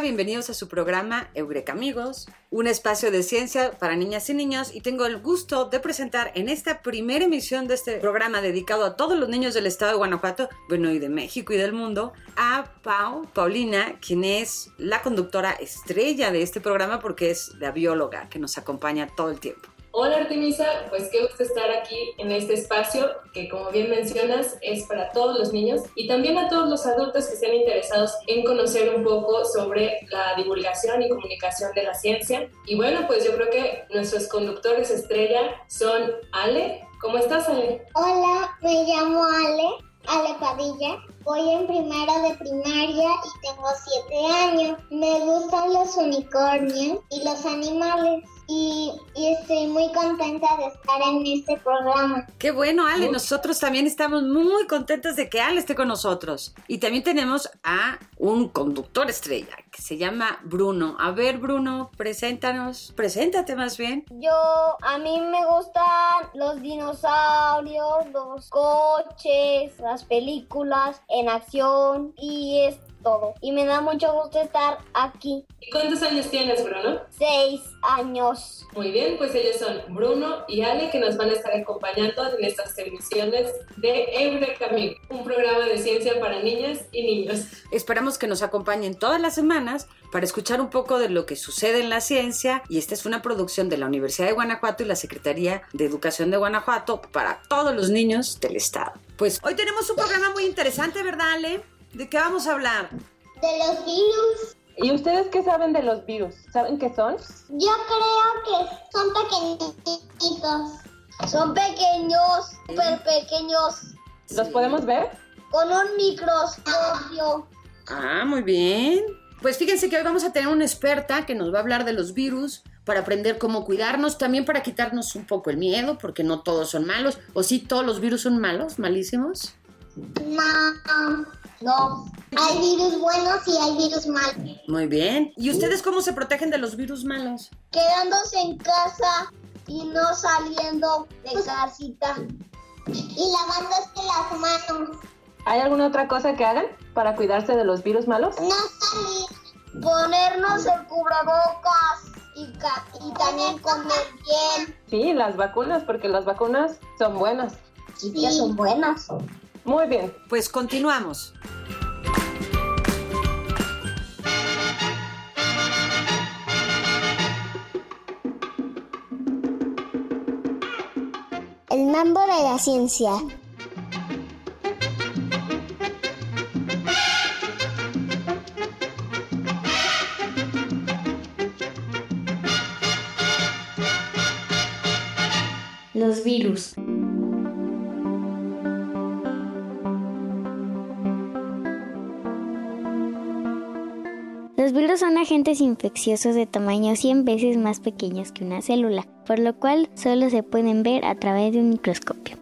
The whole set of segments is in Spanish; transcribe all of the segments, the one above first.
Bienvenidos a su programa Eureka Amigos, un espacio de ciencia para niñas y niños y tengo el gusto de presentar en esta primera emisión de este programa dedicado a todos los niños del estado de Guanajuato, bueno, y de México y del mundo, a Pau, Paulina, quien es la conductora estrella de este programa porque es la bióloga que nos acompaña todo el tiempo. Hola Artemisa, pues qué gusto estar aquí en este espacio que como bien mencionas es para todos los niños y también a todos los adultos que estén interesados en conocer un poco sobre la divulgación y comunicación de la ciencia. Y bueno, pues yo creo que nuestros conductores estrella son Ale. ¿Cómo estás Ale? Hola, me llamo Ale, Ale Padilla. Voy en primero de primaria y tengo siete años. Me gustan los unicornios y los animales y, y, estoy muy contenta de estar en este programa. Qué bueno, Ale. Nosotros también estamos muy contentos de que Ale esté con nosotros. Y también tenemos a un conductor estrella que se llama Bruno. A ver, Bruno, preséntanos. Preséntate más bien. Yo, a mí me gustan los dinosaurios, los coches, las películas en acción y es todo. Y me da mucho gusto estar aquí. ¿Y cuántos años tienes, Bruno? Seis años. Muy bien, pues ellos son Bruno y Ale que nos van a estar acompañando en estas emisiones de Eureka Amigo, un programa de ciencia para niñas y niños. Esperamos que nos acompañen todas las semanas para escuchar un poco de lo que sucede en la ciencia y esta es una producción de la Universidad de Guanajuato y la Secretaría de Educación de Guanajuato para todos los niños del estado. Pues hoy tenemos un programa muy interesante, ¿verdad, Ale? ¿De qué vamos a hablar? De los virus. ¿Y ustedes qué saben de los virus? ¿Saben qué son? Yo creo que son pequeñitos. Son pequeños, súper pequeños. ¿Los podemos ver? Con un microscopio. Ah, muy bien. Pues fíjense que hoy vamos a tener una experta que nos va a hablar de los virus para aprender cómo cuidarnos, también para quitarnos un poco el miedo, porque no todos son malos. ¿O sí todos los virus son malos, malísimos? No. No, hay virus buenos y hay virus malos. Muy bien. ¿Y ustedes cómo se protegen de los virus malos? Quedándose en casa y no saliendo de casita. Y lavándose las manos. ¿Hay alguna otra cosa que hagan para cuidarse de los virus malos? No salir. Ponernos el cubrebocas y, y también comer bien. Sí, las vacunas, porque las vacunas son buenas. Sí, sí. son buenas. Muy bien. Pues continuamos. El mambo de la ciencia. Los virus. Agentes infecciosos de tamaño 100 veces más pequeños que una célula, por lo cual solo se pueden ver a través de un microscopio.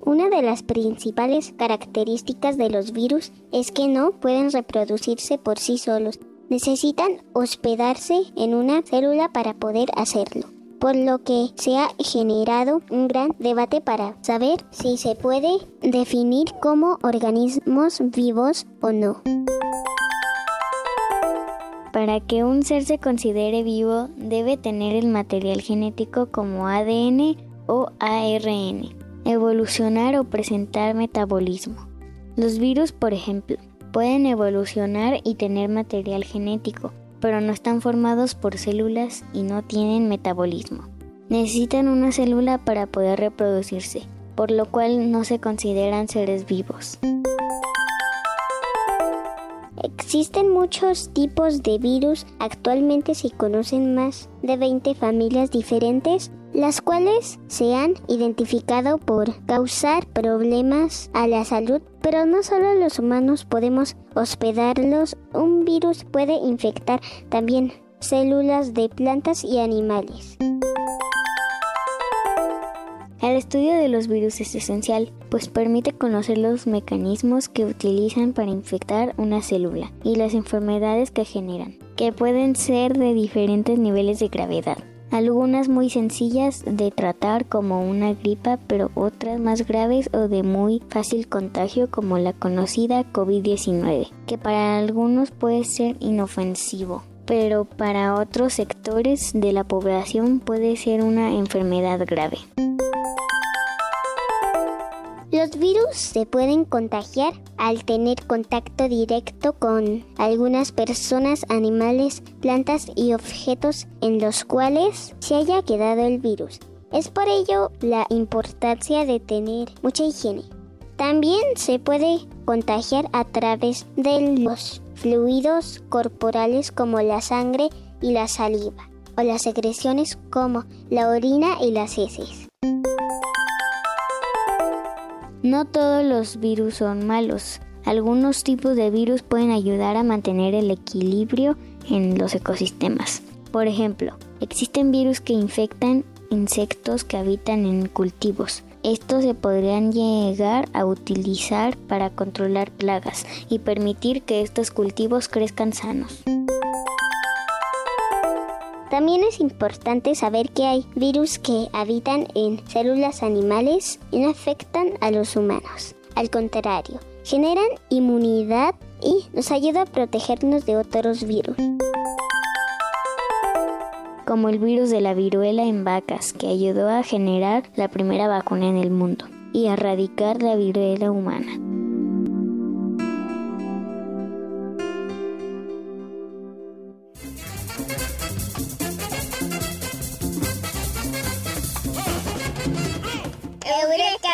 Una de las principales características de los virus es que no pueden reproducirse por sí solos. Necesitan hospedarse en una célula para poder hacerlo por lo que se ha generado un gran debate para saber si se puede definir como organismos vivos o no. Para que un ser se considere vivo debe tener el material genético como ADN o ARN, evolucionar o presentar metabolismo. Los virus, por ejemplo, pueden evolucionar y tener material genético, pero no están formados por células y no tienen metabolismo. Necesitan una célula para poder reproducirse, por lo cual no se consideran seres vivos. Existen muchos tipos de virus, actualmente se conocen más de 20 familias diferentes, las cuales se han identificado por causar problemas a la salud, pero no solo los humanos podemos hospedarlos, un virus puede infectar también células de plantas y animales. El estudio de los virus es esencial, pues permite conocer los mecanismos que utilizan para infectar una célula y las enfermedades que generan, que pueden ser de diferentes niveles de gravedad. Algunas muy sencillas de tratar como una gripa, pero otras más graves o de muy fácil contagio como la conocida COVID-19, que para algunos puede ser inofensivo pero para otros sectores de la población puede ser una enfermedad grave. Los virus se pueden contagiar al tener contacto directo con algunas personas, animales, plantas y objetos en los cuales se haya quedado el virus. Es por ello la importancia de tener mucha higiene. También se puede contagiar a través de los fluidos corporales como la sangre y la saliva, o las secreciones como la orina y las heces. No todos los virus son malos. Algunos tipos de virus pueden ayudar a mantener el equilibrio en los ecosistemas. Por ejemplo, existen virus que infectan insectos que habitan en cultivos. Estos se podrían llegar a utilizar para controlar plagas y permitir que estos cultivos crezcan sanos. También es importante saber que hay virus que habitan en células animales y no afectan a los humanos. Al contrario, generan inmunidad y nos ayuda a protegernos de otros virus. Como el virus de la viruela en vacas, que ayudó a generar la primera vacuna en el mundo y a erradicar la viruela humana.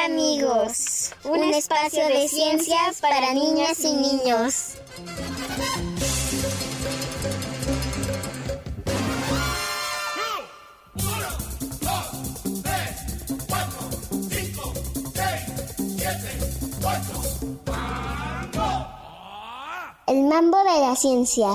amigos, un espacio de ciencias para niñas y niños. El mambo de la ciencia.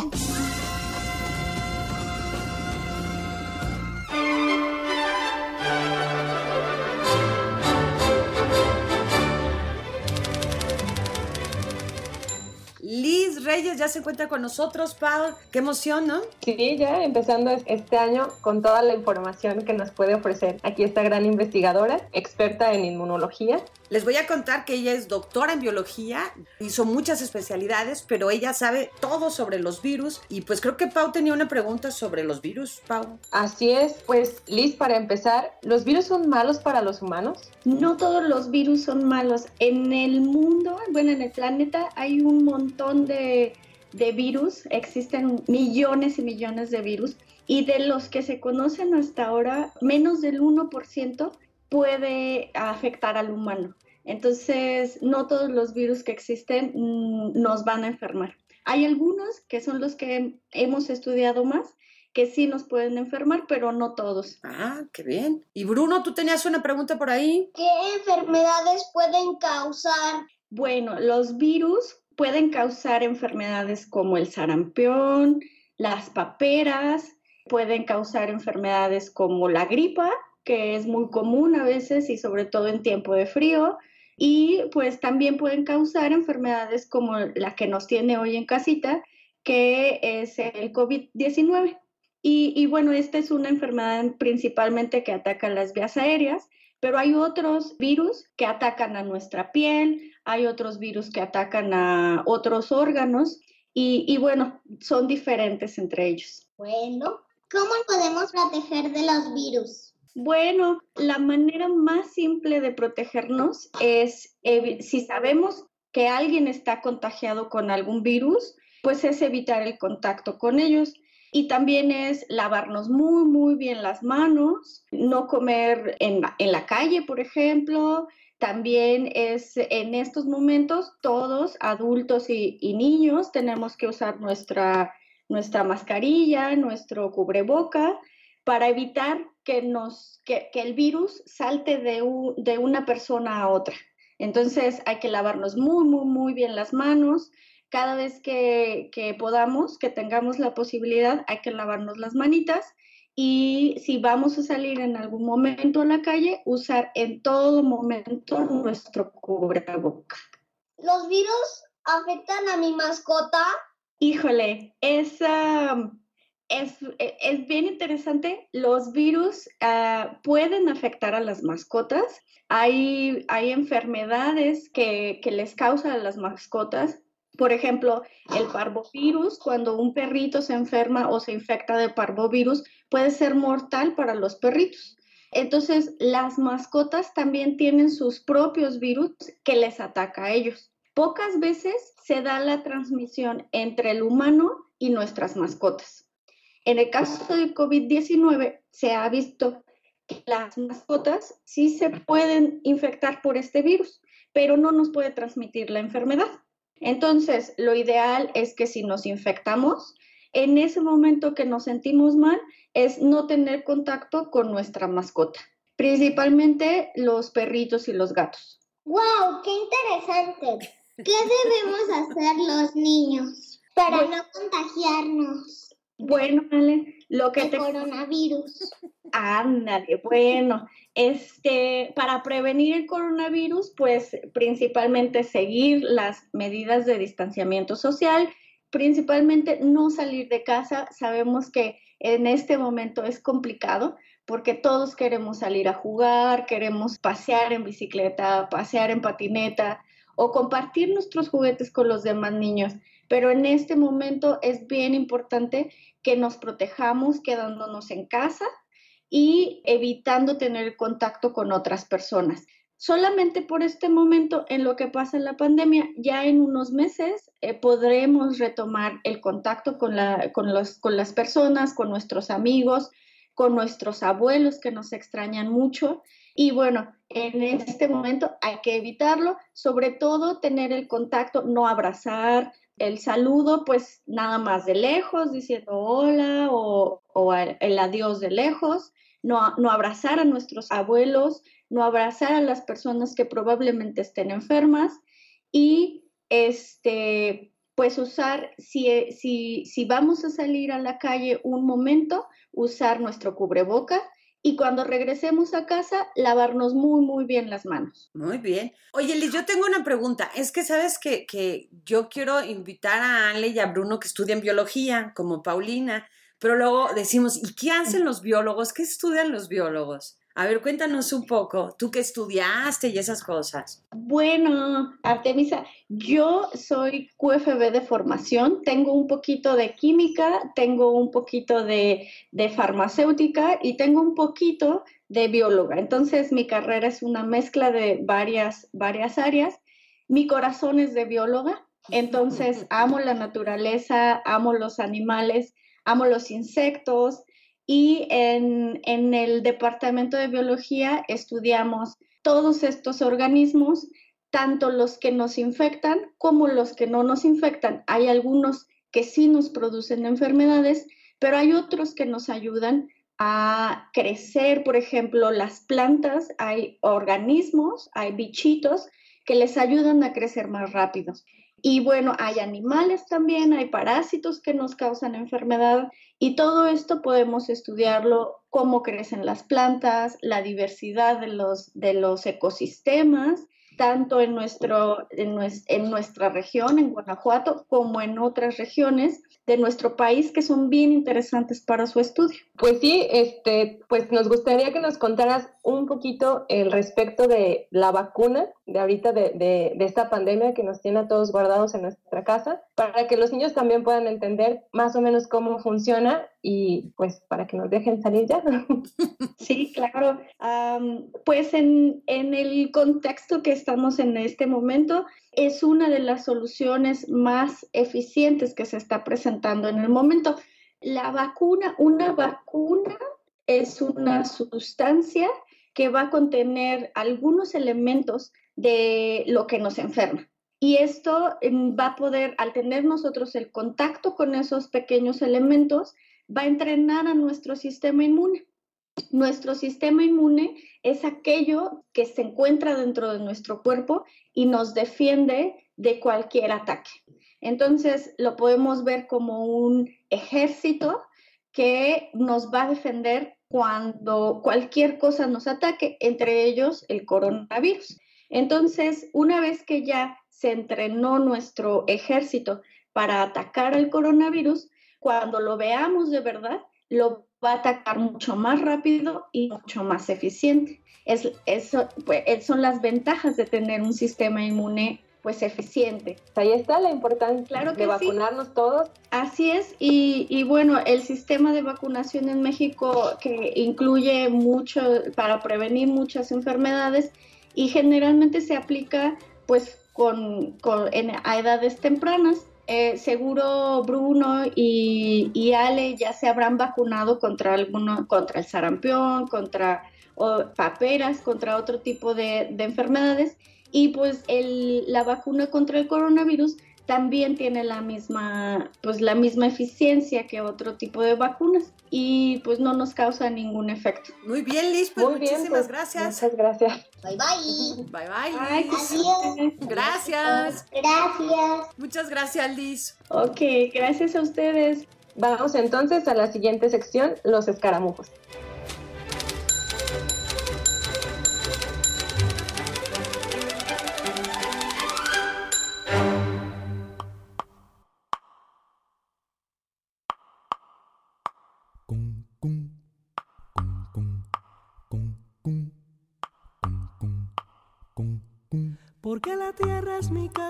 Reyes ya se encuentra con nosotros, Pau. Qué emoción, ¿no? Sí, ya empezando este año con toda la información que nos puede ofrecer aquí esta gran investigadora, experta en inmunología. Les voy a contar que ella es doctora en biología, hizo muchas especialidades, pero ella sabe todo sobre los virus y pues creo que Pau tenía una pregunta sobre los virus, Pau. Así es, pues Liz, para empezar, ¿los virus son malos para los humanos? No todos los virus son malos. En el mundo, bueno, en el planeta hay un montón de, de virus, existen millones y millones de virus y de los que se conocen hasta ahora, menos del 1% puede afectar al humano. Entonces, no todos los virus que existen mm, nos van a enfermar. Hay algunos que son los que hemos estudiado más, que sí nos pueden enfermar, pero no todos. Ah, qué bien. Y Bruno, tú tenías una pregunta por ahí. ¿Qué enfermedades pueden causar? Bueno, los virus pueden causar enfermedades como el sarampión, las paperas, pueden causar enfermedades como la gripa, que es muy común a veces y sobre todo en tiempo de frío. Y pues también pueden causar enfermedades como la que nos tiene hoy en casita, que es el COVID-19. Y, bueno, esta es una enfermedad principalmente que ataca las vías aéreas, pero hay otros virus que atacan a nuestra piel, hay otros virus que atacan a otros órganos y, y bueno, son diferentes entre ellos. Bueno, ¿cómo podemos proteger de los virus? Bueno, la manera más simple de protegernos es, si sabemos que alguien está contagiado con algún virus, pues es evitar el contacto con ellos. Y también es lavarnos muy, muy bien las manos, no comer en, la calle, por ejemplo. También es en estos momentos todos, adultos y, y niños, tenemos que usar nuestra, nuestra mascarilla, nuestro cubreboca para evitar que, nos, que, el virus salte de, de una persona a otra. Entonces hay que lavarnos muy, muy, muy bien las manos. Cada vez que, que podamos, que tengamos la posibilidad, hay que lavarnos las manitas y si vamos a salir en algún momento a la calle, usar en todo momento nuestro cubreboca. ¿Los virus afectan a mi mascota? Híjole, es, es, bien interesante. Los virus ah, pueden afectar a las mascotas. Hay, hay enfermedades que, que les causan a las mascotas por ejemplo, el parvovirus, cuando un perrito se enferma o se infecta de parvovirus, puede ser mortal para los perritos. Entonces, las mascotas también tienen sus propios virus que les ataca a ellos. Pocas veces se da la transmisión entre el humano y nuestras mascotas. En el caso de COVID-19, se ha visto que las mascotas sí se pueden infectar por este virus, pero no nos puede transmitir la enfermedad. Entonces, lo ideal es que si nos infectamos, en ese momento que nos sentimos mal, es no tener contacto con nuestra mascota, principalmente los perritos y los gatos. ¡Wow! ¡Qué interesante! ¿Qué debemos hacer los niños para no contagiarnos? Bueno, Ale, lo que te... coronavirus. Ándale, bueno, este, para prevenir el coronavirus, pues principalmente seguir las medidas de distanciamiento social, principalmente no salir de casa. Sabemos que en este momento es complicado porque todos queremos salir a jugar, queremos pasear en bicicleta, pasear en patineta o compartir nuestros juguetes con los demás niños. Pero en este momento es bien importante que nos protejamos quedándonos en casa y evitando tener contacto con otras personas. Solamente por este momento, en lo que pasa en la pandemia, ya en unos meses eh, podremos retomar el contacto con, la, con, los, con las personas, con nuestros amigos, con nuestros abuelos que nos extrañan mucho. Y bueno, en este momento hay que evitarlo, sobre todo tener el contacto, no abrazar, el saludo, pues nada más de lejos, diciendo hola o, el adiós de lejos, no, no abrazar a nuestros abuelos, no abrazar a las personas que probablemente estén enfermas y este, pues usar, si, si, si vamos a salir a la calle un momento, usar nuestro cubreboca y cuando regresemos a casa, lavarnos muy, muy bien las manos. Muy bien. Oye, Liz, yo tengo una pregunta. Es que sabes que, que yo quiero invitar a Ale y a Bruno que estudien biología, como Paulina, pero luego decimos, ¿y qué hacen los biólogos? ¿Qué estudian los biólogos? A ver, cuéntanos un poco, tú qué estudiaste y esas cosas. Bueno, Artemisa, yo soy QFB de formación, tengo un poquito de química, tengo un poquito de, de farmacéutica y tengo un poquito de bióloga. Entonces, mi carrera es una mezcla de varias, varias áreas. Mi corazón es de bióloga, entonces amo la naturaleza, amo los animales, amo los insectos, y en, el departamento de biología estudiamos todos estos organismos, tanto los que nos infectan como los que no nos infectan. Hay algunos que sí nos producen enfermedades, pero hay otros que nos ayudan a crecer, por ejemplo, las plantas, hay organismos, hay bichitos que les ayudan a crecer más rápido. Y bueno, hay animales también, hay parásitos que nos causan enfermedad y todo esto podemos estudiarlo, cómo crecen las plantas, la diversidad de los, de los ecosistemas, tanto en, nuestro, en, en nuestra región, en Guanajuato, como en otras regiones de nuestro país que son bien interesantes para su estudio. Pues sí, este, pues nos gustaría que nos contaras un poquito el respecto de la vacuna de ahorita de, de, de, esta pandemia que nos tiene a todos guardados en nuestra casa, para que los niños también puedan entender más o menos cómo funciona y pues para que nos dejen salir ya. Sí, claro. pues en, en el contexto que estamos en este momento, es una de las soluciones más eficientes que se está presentando en el momento. La vacuna, una vacuna es una sustancia que va a contener algunos elementos de lo que nos enferma. Y esto mm, va a poder, al tener nosotros el contacto con esos pequeños elementos, va a entrenar a nuestro sistema inmune. Nuestro sistema inmune es aquello que se encuentra dentro de nuestro cuerpo y nos defiende de cualquier ataque. Entonces lo podemos ver como un ejército que nos va a defender cuando cualquier cosa nos ataque, entre ellos el coronavirus. Entonces, una vez que ya se entrenó nuestro ejército para atacar al coronavirus, cuando lo veamos de verdad, lo va a atacar mucho más rápido y mucho más eficiente. Es, eso, pues, son las ventajas de tener un sistema inmune pues eficiente. Ahí está la importancia claro de vacunarnos todos. Así es, y, y, bueno, el sistema de vacunación en México que incluye mucho para prevenir muchas enfermedades y generalmente se aplica pues con, en, a edades tempranas. Eh, seguro Bruno y, Ale ya se habrán vacunado contra alguno, contra el sarampión, contra paperas, contra otro tipo de, de enfermedades. Y pues el, la vacuna contra el coronavirus también tiene la misma, pues la misma eficiencia que otro tipo de vacunas y pues no nos causa ningún efecto. Muy bien, Liz, pues muchísimas pues, gracias. Muchas gracias. Bye bye. Bye bye. Ay, Gracias. Gracias. Muchas gracias, Liz. Ok, gracias a ustedes. Vamos entonces a la siguiente sección, los escaramujos.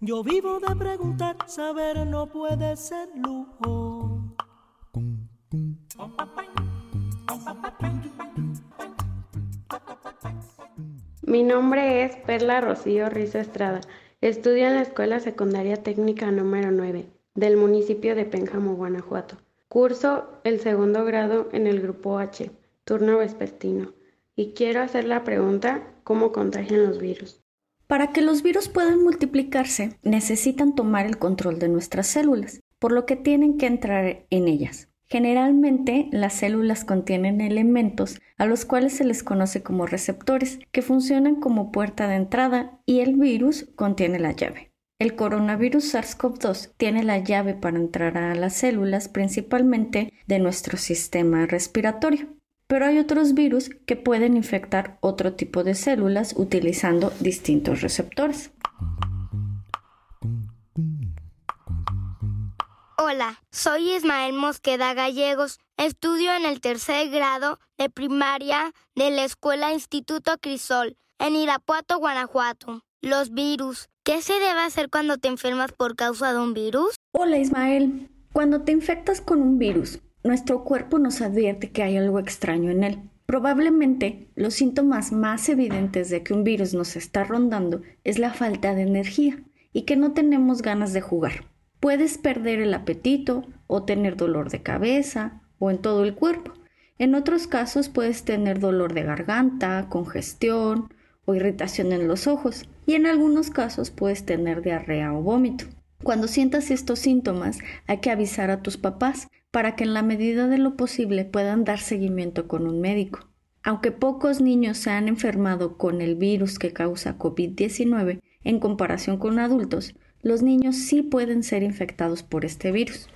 Yo vivo de preguntar, saber no puede ser lujo. Mi nombre es Perla Rocío Rizo Estrada. Estudio en la Escuela Secundaria Técnica número 9 del municipio de Pénjamo, Guanajuato. Curso el segundo grado en el grupo H turno vespertino, y quiero hacer la pregunta, ¿cómo contagian los virus? Para que los virus puedan multiplicarse, necesitan tomar el control de nuestras células, por lo que tienen que entrar en ellas. Generalmente, las células contienen elementos a los cuales se les conoce como receptores, que funcionan como puerta de entrada y el virus contiene la llave. El coronavirus SARS-CoV-2 tiene la llave para entrar a las células principalmente de nuestro sistema respiratorio pero hay otros virus que pueden infectar otro tipo de células utilizando distintos receptores. Hola, soy Ismael Mosqueda Gallegos. Estudio en el tercer grado de primaria de la Escuela Instituto Crisol, en Irapuato, Guanajuato. Los virus. ¿Qué se debe hacer cuando te enfermas por causa de un virus? Hola Ismael. Cuando te infectas con un virus, nuestro cuerpo nos advierte que hay algo extraño en él. Probablemente los síntomas más evidentes de que un virus nos está rondando es la falta de energía y que no tenemos ganas de jugar. Puedes perder el apetito o tener dolor de cabeza o en todo el cuerpo. En otros casos puedes tener dolor de garganta, congestión o irritación en los ojos y en algunos casos puedes tener diarrea o vómito. Cuando sientas estos síntomas hay que avisar a tus papás para que en la medida de lo posible puedan dar seguimiento con un médico. Aunque pocos niños se han enfermado con el virus que causa COVID-19 en comparación con adultos, los niños sí pueden ser infectados por este virus.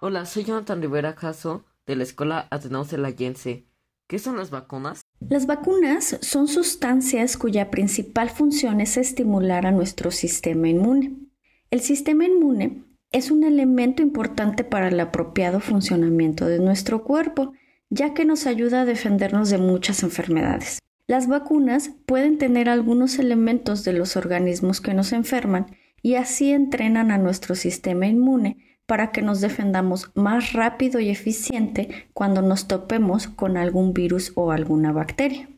Hola, soy Jonathan Rivera Caso de la Escuela Atenaus de ¿Qué son las vacunas? Las vacunas son sustancias cuya principal función es estimular a nuestro sistema inmune. El sistema inmune es un elemento importante para el apropiado funcionamiento de nuestro cuerpo, ya que nos ayuda a defendernos de muchas enfermedades. Las vacunas pueden tener algunos elementos de los organismos que nos enferman y así entrenan a nuestro sistema inmune para que nos defendamos más rápido y eficiente cuando nos topemos con algún virus o alguna bacteria.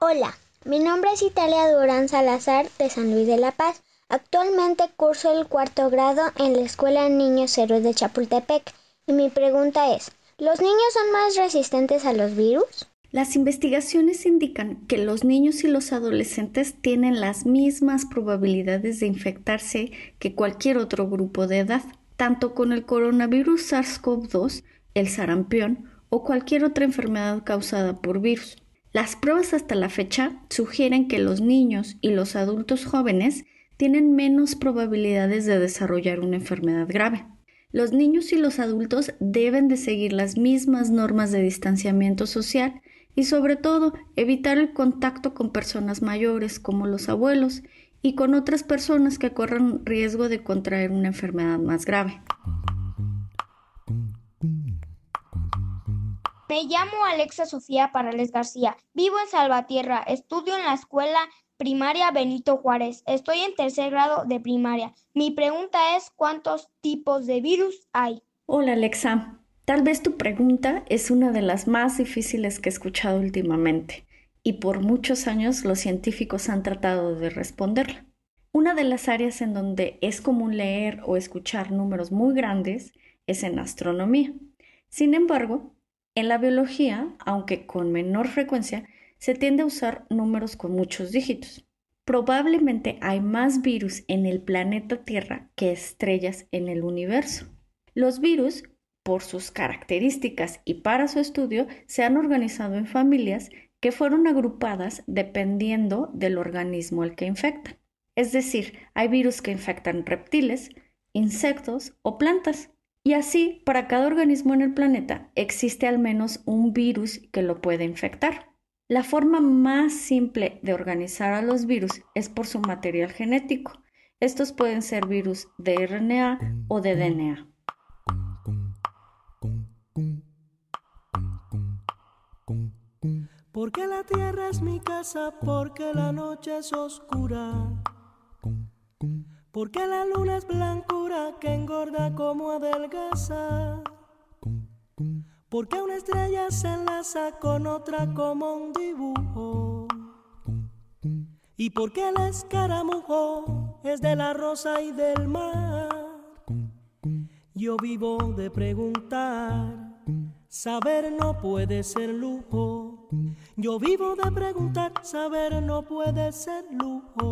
Hola, mi nombre es Italia Durán Salazar de San Luis de la Paz. Actualmente curso el cuarto grado en la Escuela Niños Héroes de Chapultepec y mi pregunta es, ¿los niños son más resistentes a los virus? Las investigaciones indican que los niños y los adolescentes tienen las mismas probabilidades de infectarse que cualquier otro grupo de edad, tanto con el coronavirus SARS-CoV-2, el sarampión o cualquier otra enfermedad causada por virus. Las pruebas hasta la fecha sugieren que los niños y los adultos jóvenes tienen menos probabilidades de desarrollar una enfermedad grave. Los niños y los adultos deben de seguir las mismas normas de distanciamiento social y sobre todo evitar el contacto con personas mayores como los abuelos y con otras personas que corran riesgo de contraer una enfermedad más grave. Me llamo Alexa Sofía Parales García. Vivo en Salvatierra. Estudio en la escuela primaria Benito Juárez. Estoy en tercer grado de primaria. Mi pregunta es, ¿cuántos tipos de virus hay? Hola Alexa. Tal vez tu pregunta es una de las más difíciles que he escuchado últimamente y por muchos años los científicos han tratado de responderla. Una de las áreas en donde es común leer o escuchar números muy grandes es en astronomía. Sin embargo, en la biología, aunque con menor frecuencia, se tiende a usar números con muchos dígitos. Probablemente hay más virus en el planeta Tierra que estrellas en el universo. Los virus por sus características y para su estudio, se han organizado en familias que fueron agrupadas dependiendo del organismo al que infectan. Es decir, hay virus que infectan reptiles, insectos o plantas. Y así, para cada organismo en el planeta existe al menos un virus que lo puede infectar. La forma más simple de organizar a los virus es por su material genético. Estos pueden ser virus de RNA o de DNA. Porque la tierra es mi casa, porque la noche es oscura. Porque la luna es blancura que engorda como adelgaza. Porque una estrella se enlaza con otra como un dibujo. Y porque el escaramujo es de la rosa y del mar. Yo vivo de preguntar, saber no puede ser lujo. Yo vivo de preguntar, saber no puede ser lujo.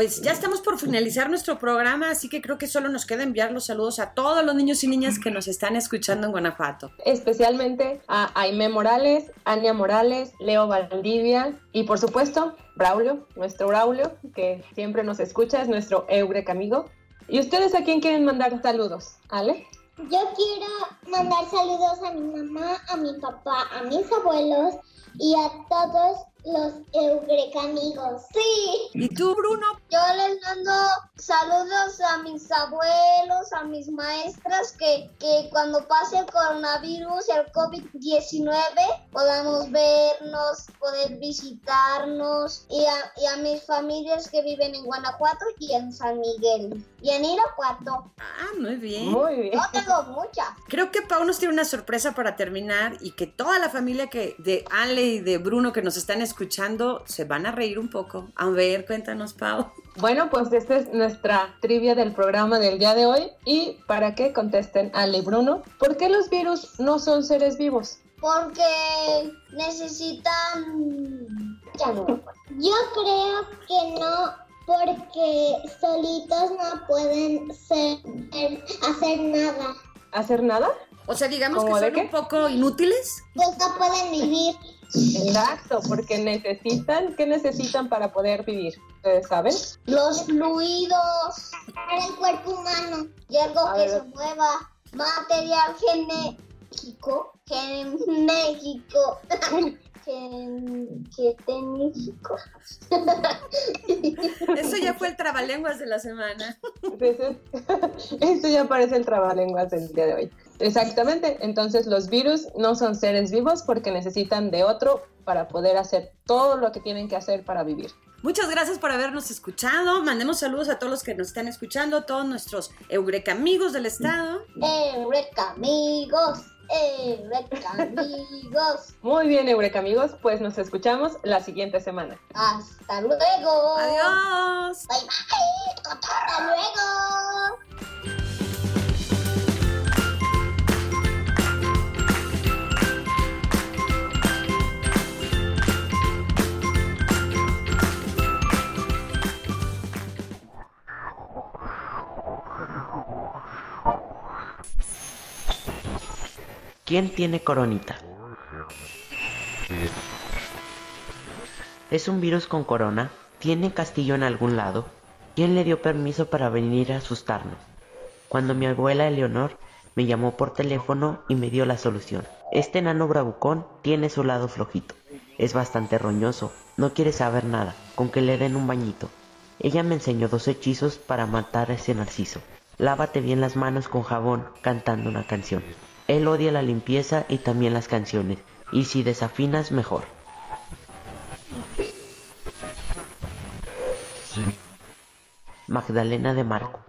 Pues ya estamos por finalizar nuestro programa, así que creo que solo nos queda enviar los saludos a todos los niños y niñas que nos están escuchando en Guanajuato. Especialmente a Aime Morales, Ania Morales, Leo Valdivia y por supuesto Braulio, nuestro Braulio, que siempre nos escucha, es nuestro Eureka amigo. ¿Y ustedes a quién quieren mandar saludos? ¿Ale? Yo quiero mandar saludos a mi mamá, a mi papá, a mis abuelos y a todos los eurecamigos. Sí. ¿Y tú, Bruno? Yo les mando saludos a mis abuelos, a mis maestras, que, que cuando pase el coronavirus el COVID-19 podamos vernos, poder visitarnos y a, y a mis familias que viven en Guanajuato y en San Miguel y en Irapuato. Ah, muy bien. Muy bien. Yo tengo muchas. Creo que Pau nos tiene una sorpresa para terminar y que toda la familia que de Ale y de Bruno que nos están escuchando se van a reír un poco. A ver, cuéntanos, Pau. Bueno, pues esta es nuestra trivia del programa del día de hoy. Y para que contesten Ale y Bruno, ¿por qué los virus no son seres vivos? Porque necesitan... Ya no. Yo creo que no, porque solitos no pueden ser, hacer nada. ¿Hacer nada? O sea, digamos que ¿Cómo de son qué? un poco inútiles. Pues no pueden vivir. Exacto, porque necesitan, ¿qué necesitan para poder vivir? ¿Ustedes saben? Los fluidos para el cuerpo humano y algo A que ver. se mueva. Material genético. Genético. que, que tenis hijos. Eso ya fue el trabalenguas de la semana. Eso ya parece el trabalenguas del día de hoy. Exactamente, entonces los virus no son seres vivos porque necesitan de otro para poder hacer todo lo que tienen que hacer para vivir. Muchas gracias por habernos escuchado. Mandemos saludos a todos los que nos están escuchando, todos nuestros Eureka amigos del estado. Eureka amigos, Eureka amigos. Muy bien, Eureka amigos, pues nos escuchamos la siguiente semana. Hasta luego. Adiós. Bye bye. Hasta luego. ¿Quién tiene coronita? ¿Es un virus con corona? ¿Tiene castillo en algún lado? ¿Quién le dio permiso para venir a asustarnos? Cuando mi abuela Eleonor me llamó por teléfono y me dio la solución. Este enano bravucón tiene su lado flojito. Es bastante roñoso, no quiere saber nada, con que le den un bañito. Ella me enseñó dos hechizos para matar a ese narciso. Lávate bien las manos con jabón cantando una canción. Él odia la limpieza y también las canciones, y si desafinas mejor. Magdalena de Marco.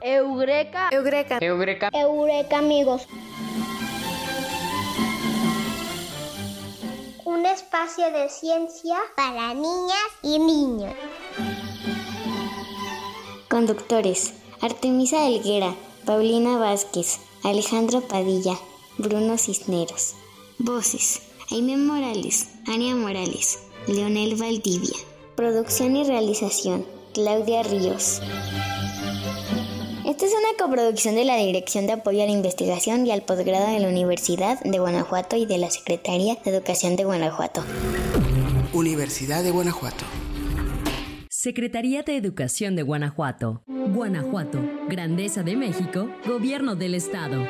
Eureka. Eureka. Eureka. Eureka amigos. Un espacio de ciencia para niñas y niños. Conductores: Artemisa Helguera, Paulina Vázquez, Alejandro Padilla, Bruno Cisneros. Voces: Aime Morales, Ania Morales, Leonel Valdivia. Producción y realización: Claudia Ríos. Coproducción de la Dirección de Apoyo a la Investigación y al Posgrado de la Universidad de Guanajuato y de la Secretaría de Educación de Guanajuato. Universidad de Guanajuato. Secretaría de Educación de Guanajuato. Guanajuato, Grandeza de México, Gobierno del Estado.